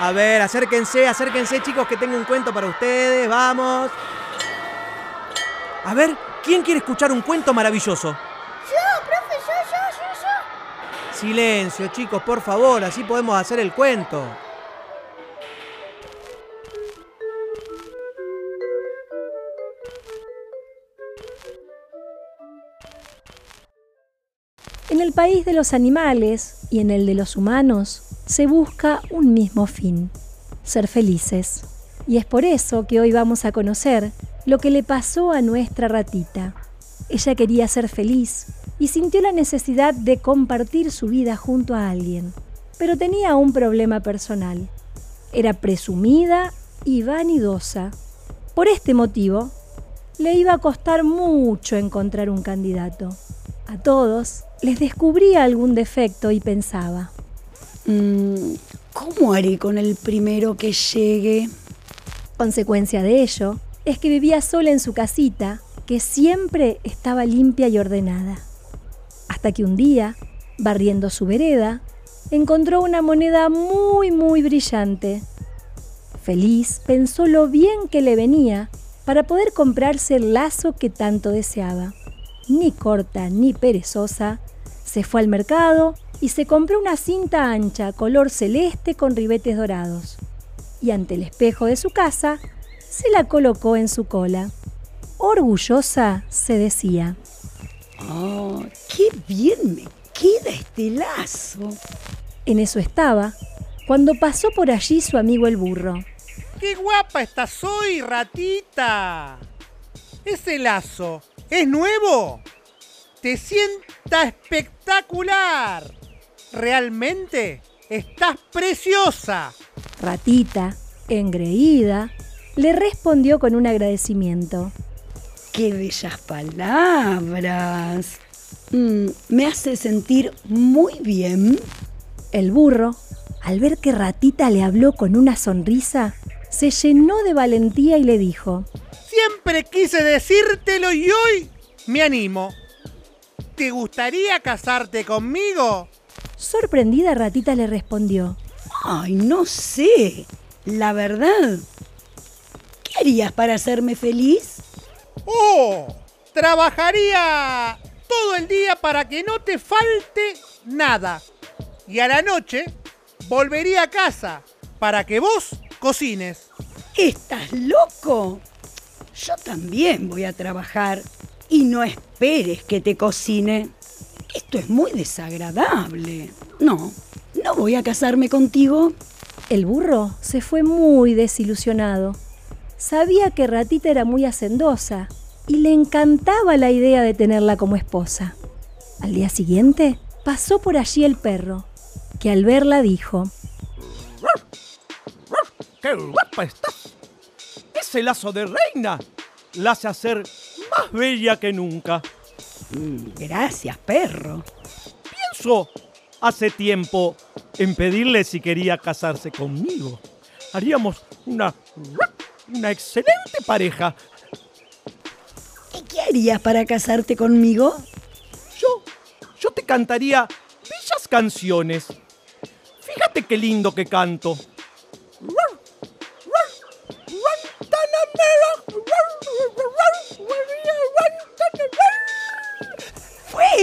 A ver, acérquense, acérquense chicos que tengo un cuento para ustedes, vamos. A ver, ¿quién quiere escuchar un cuento maravilloso? Yo, profe, yo, yo, yo, yo. Silencio chicos, por favor, así podemos hacer el cuento. En el país de los animales y en el de los humanos se busca un mismo fin, ser felices. Y es por eso que hoy vamos a conocer lo que le pasó a nuestra ratita. Ella quería ser feliz y sintió la necesidad de compartir su vida junto a alguien, pero tenía un problema personal. Era presumida y vanidosa. Por este motivo, le iba a costar mucho encontrar un candidato. A todos les descubría algún defecto y pensaba, ¿Cómo haré con el primero que llegue? Consecuencia de ello es que vivía sola en su casita, que siempre estaba limpia y ordenada. Hasta que un día, barriendo su vereda, encontró una moneda muy, muy brillante. Feliz, pensó lo bien que le venía para poder comprarse el lazo que tanto deseaba. Ni corta ni perezosa, se fue al mercado y se compró una cinta ancha color celeste con ribetes dorados. Y ante el espejo de su casa, se la colocó en su cola. Orgullosa se decía. ¡Oh, qué bien me queda este lazo! En eso estaba, cuando pasó por allí su amigo el burro. ¡Qué guapa estás hoy, ratita! Ese lazo es nuevo. Te sienta espectacular. Realmente estás preciosa. Ratita, engreída, le respondió con un agradecimiento. ¡Qué bellas palabras! Mm, me hace sentir muy bien. El burro, al ver que Ratita le habló con una sonrisa, se llenó de valentía y le dijo, Siempre quise decírtelo y hoy me animo. ¿Te gustaría casarte conmigo? Sorprendida Ratita le respondió, Ay, no sé. La verdad. ¿Qué harías para hacerme feliz? ¡Oh! Trabajaría todo el día para que no te falte nada. Y a la noche volvería a casa para que vos cocines. ¿Estás loco? Yo también voy a trabajar y no esperes que te cocine. Esto es muy desagradable. No, no voy a casarme contigo. El burro se fue muy desilusionado. Sabía que Ratita era muy hacendosa y le encantaba la idea de tenerla como esposa. Al día siguiente pasó por allí el perro, que al verla dijo, ¡Qué guapa estás! Ese lazo de reina la hace hacer más bella que nunca. Gracias, perro. Pienso hace tiempo en pedirle si quería casarse conmigo. Haríamos una, una excelente pareja. ¿Y qué harías para casarte conmigo? Yo, yo te cantaría bellas canciones. Fíjate qué lindo que canto.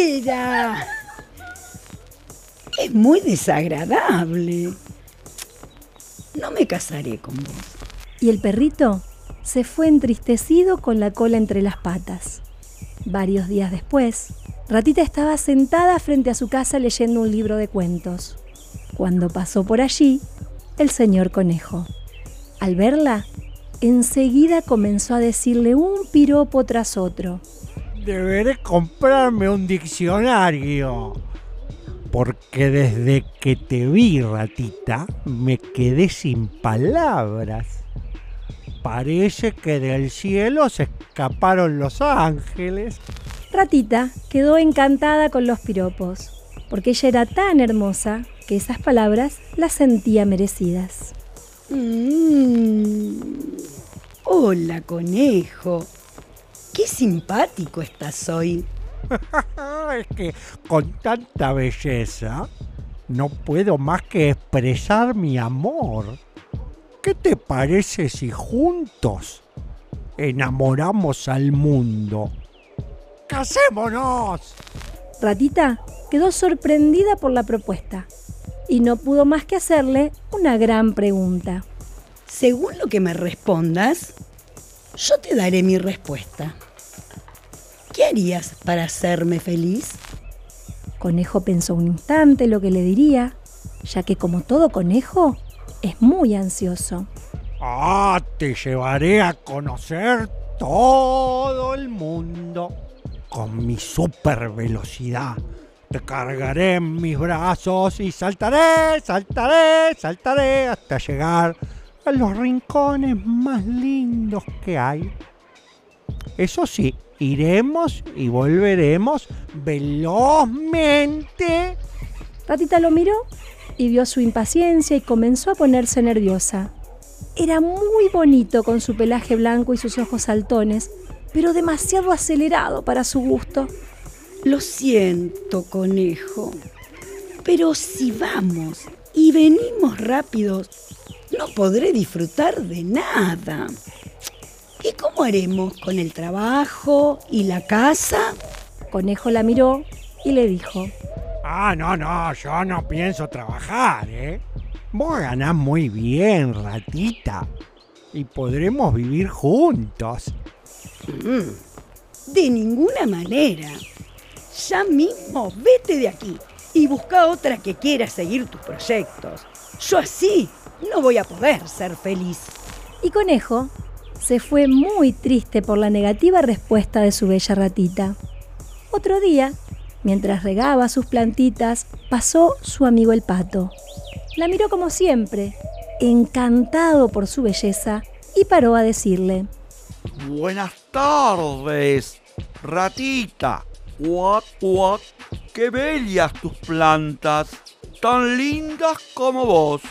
¡Fuera! Es muy desagradable. No me casaré con vos. y el perrito se fue entristecido con la cola entre las patas. Varios días después, Ratita estaba sentada frente a su casa leyendo un libro de cuentos, cuando pasó por allí el señor conejo. Al verla, enseguida comenzó a decirle un piropo tras otro. Deberé comprarme un diccionario. Porque desde que te vi, ratita, me quedé sin palabras. Parece que del cielo se escaparon los ángeles. Ratita quedó encantada con los piropos, porque ella era tan hermosa que esas palabras las sentía merecidas. Mm. Hola, conejo. Qué simpático estás hoy. es que con tanta belleza no puedo más que expresar mi amor. ¿Qué te parece si juntos enamoramos al mundo? ¡Casémonos! Ratita quedó sorprendida por la propuesta y no pudo más que hacerle una gran pregunta. Según lo que me respondas, yo te daré mi respuesta. ¿Qué harías para hacerme feliz? Conejo pensó un instante lo que le diría, ya que como todo conejo, es muy ansioso. Ah, te llevaré a conocer todo el mundo con mi super velocidad. Te cargaré en mis brazos y saltaré, saltaré, saltaré hasta llegar a los rincones más lindos que hay. Eso sí, iremos y volveremos velozmente. Ratita lo miró y vio su impaciencia y comenzó a ponerse nerviosa. Era muy bonito con su pelaje blanco y sus ojos saltones, pero demasiado acelerado para su gusto. Lo siento, conejo, pero si vamos y venimos rápidos, no podré disfrutar de nada. ¿Y cómo haremos con el trabajo y la casa? Conejo la miró y le dijo, Ah, no, no, yo no pienso trabajar, ¿eh? Vos ganás muy bien, ratita. Y podremos vivir juntos. De ninguna manera. Ya mismo vete de aquí y busca otra que quiera seguir tus proyectos. Yo así no voy a poder ser feliz. y Conejo se fue muy triste por la negativa respuesta de su bella ratita. Otro día, mientras regaba sus plantitas, pasó su amigo el pato. La miró como siempre, encantado por su belleza, y paró a decirle, Buenas tardes, ratita. Cuac, cuac. Qué bellas tus plantas, tan lindas como vos.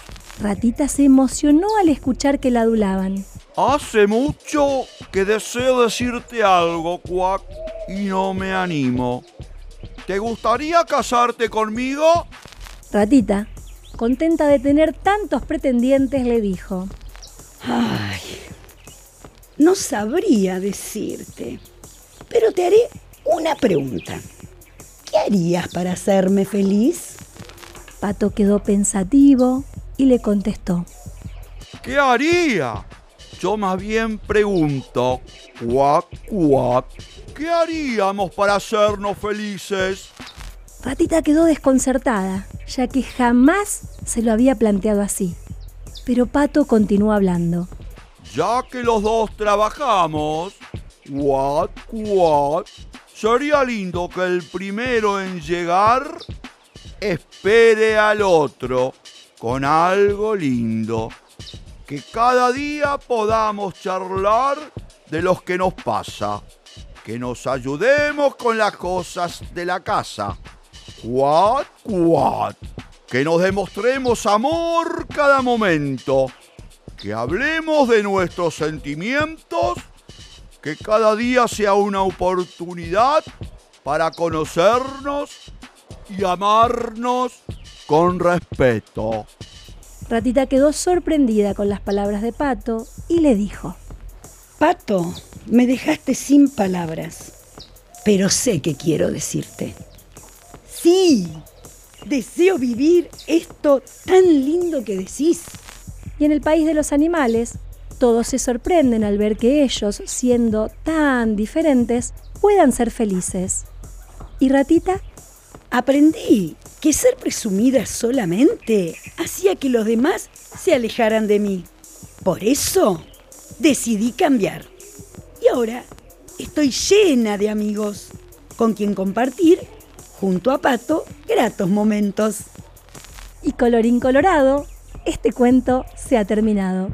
Ratita se emocionó al escuchar que la adulaban. Hace mucho que deseo decirte algo, Cuac, y no me animo. ¿Te gustaría casarte conmigo? Ratita, contenta de tener tantos pretendientes, le dijo, Ay, no sabría decirte, pero te haré una pregunta. ¿Qué harías para hacerme feliz? Pato quedó pensativo y le contestó, ¿Qué haría? Yo más bien pregunto, cuac, cuac, ¿qué haríamos para hacernos felices? Ratita quedó desconcertada, ya que jamás se lo había planteado así. Pero Pato continuó hablando. Ya que los dos trabajamos, cuac, cuac, sería lindo que el primero en llegar espere al otro con algo lindo. Que cada día podamos charlar de los que nos pasa. Que nos ayudemos con las cosas de la casa. Cuat, cuat. Que nos demostremos amor cada momento. Que hablemos de nuestros sentimientos. Que cada día sea una oportunidad para conocernos y amarnos con respeto. Ratita quedó sorprendida con las palabras de Pato y le dijo, Pato, me dejaste sin palabras, pero sé que quiero decirte. Sí, deseo vivir esto tan lindo que decís. y en el país de los animales, todos se sorprenden al ver que ellos, siendo tan diferentes, puedan ser felices. ¿Y Ratita? Aprendí que ser presumida solamente hacía que los demás se alejaran de mí. Por eso decidí cambiar. Y ahora estoy llena de amigos con quien compartir, junto a Pato, gratos momentos. Y colorín colorado, este cuento se ha terminado.